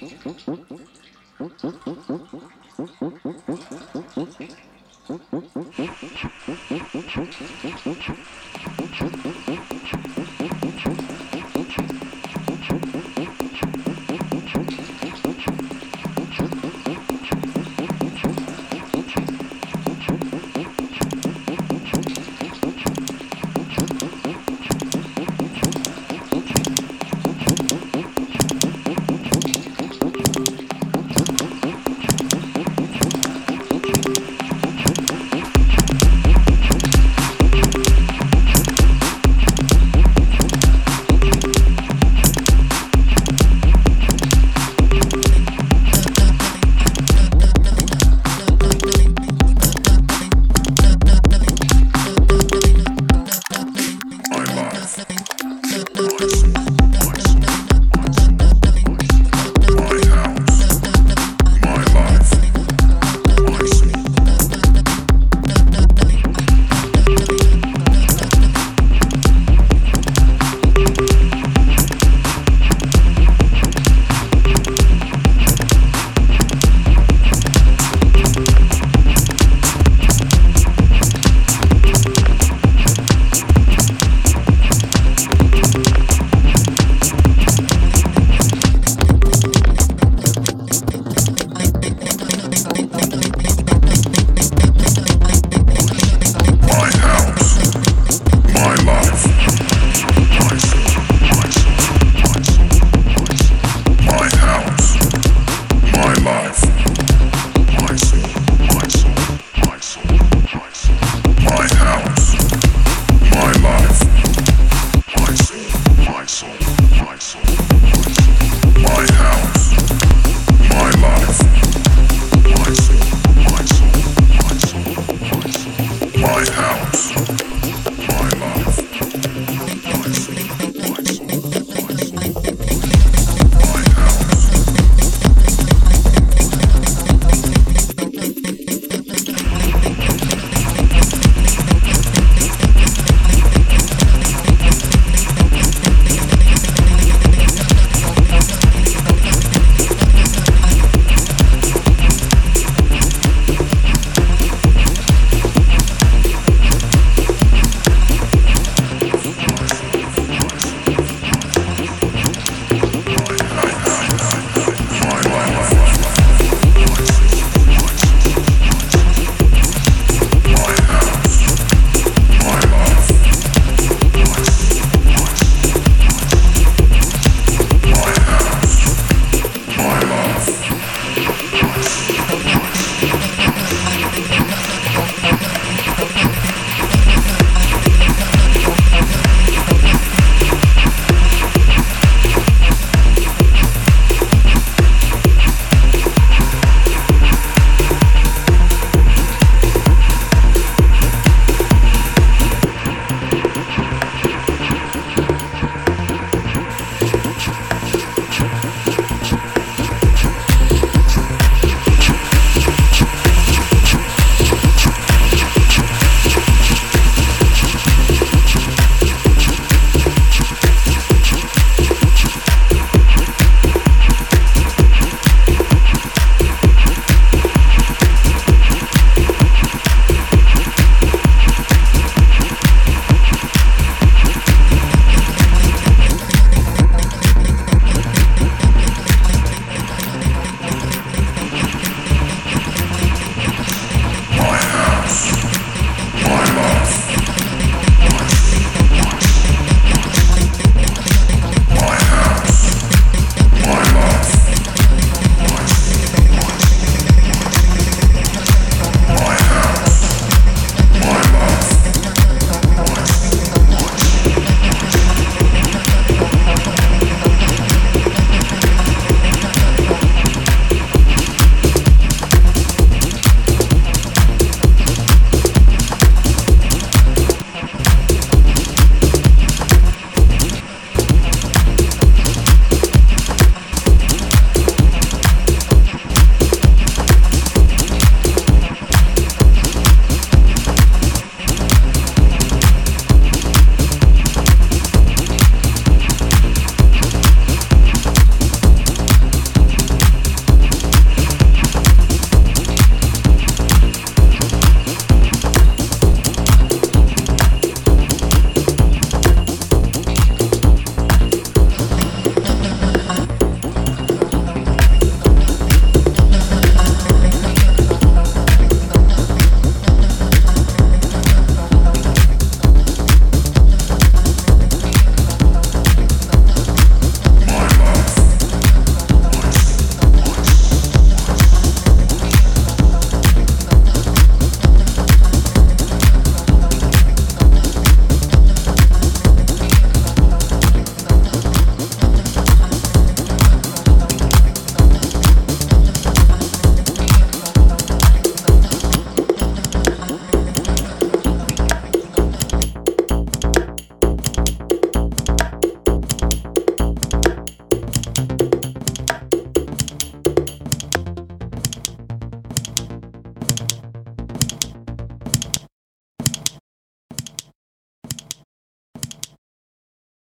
Mm-hmm.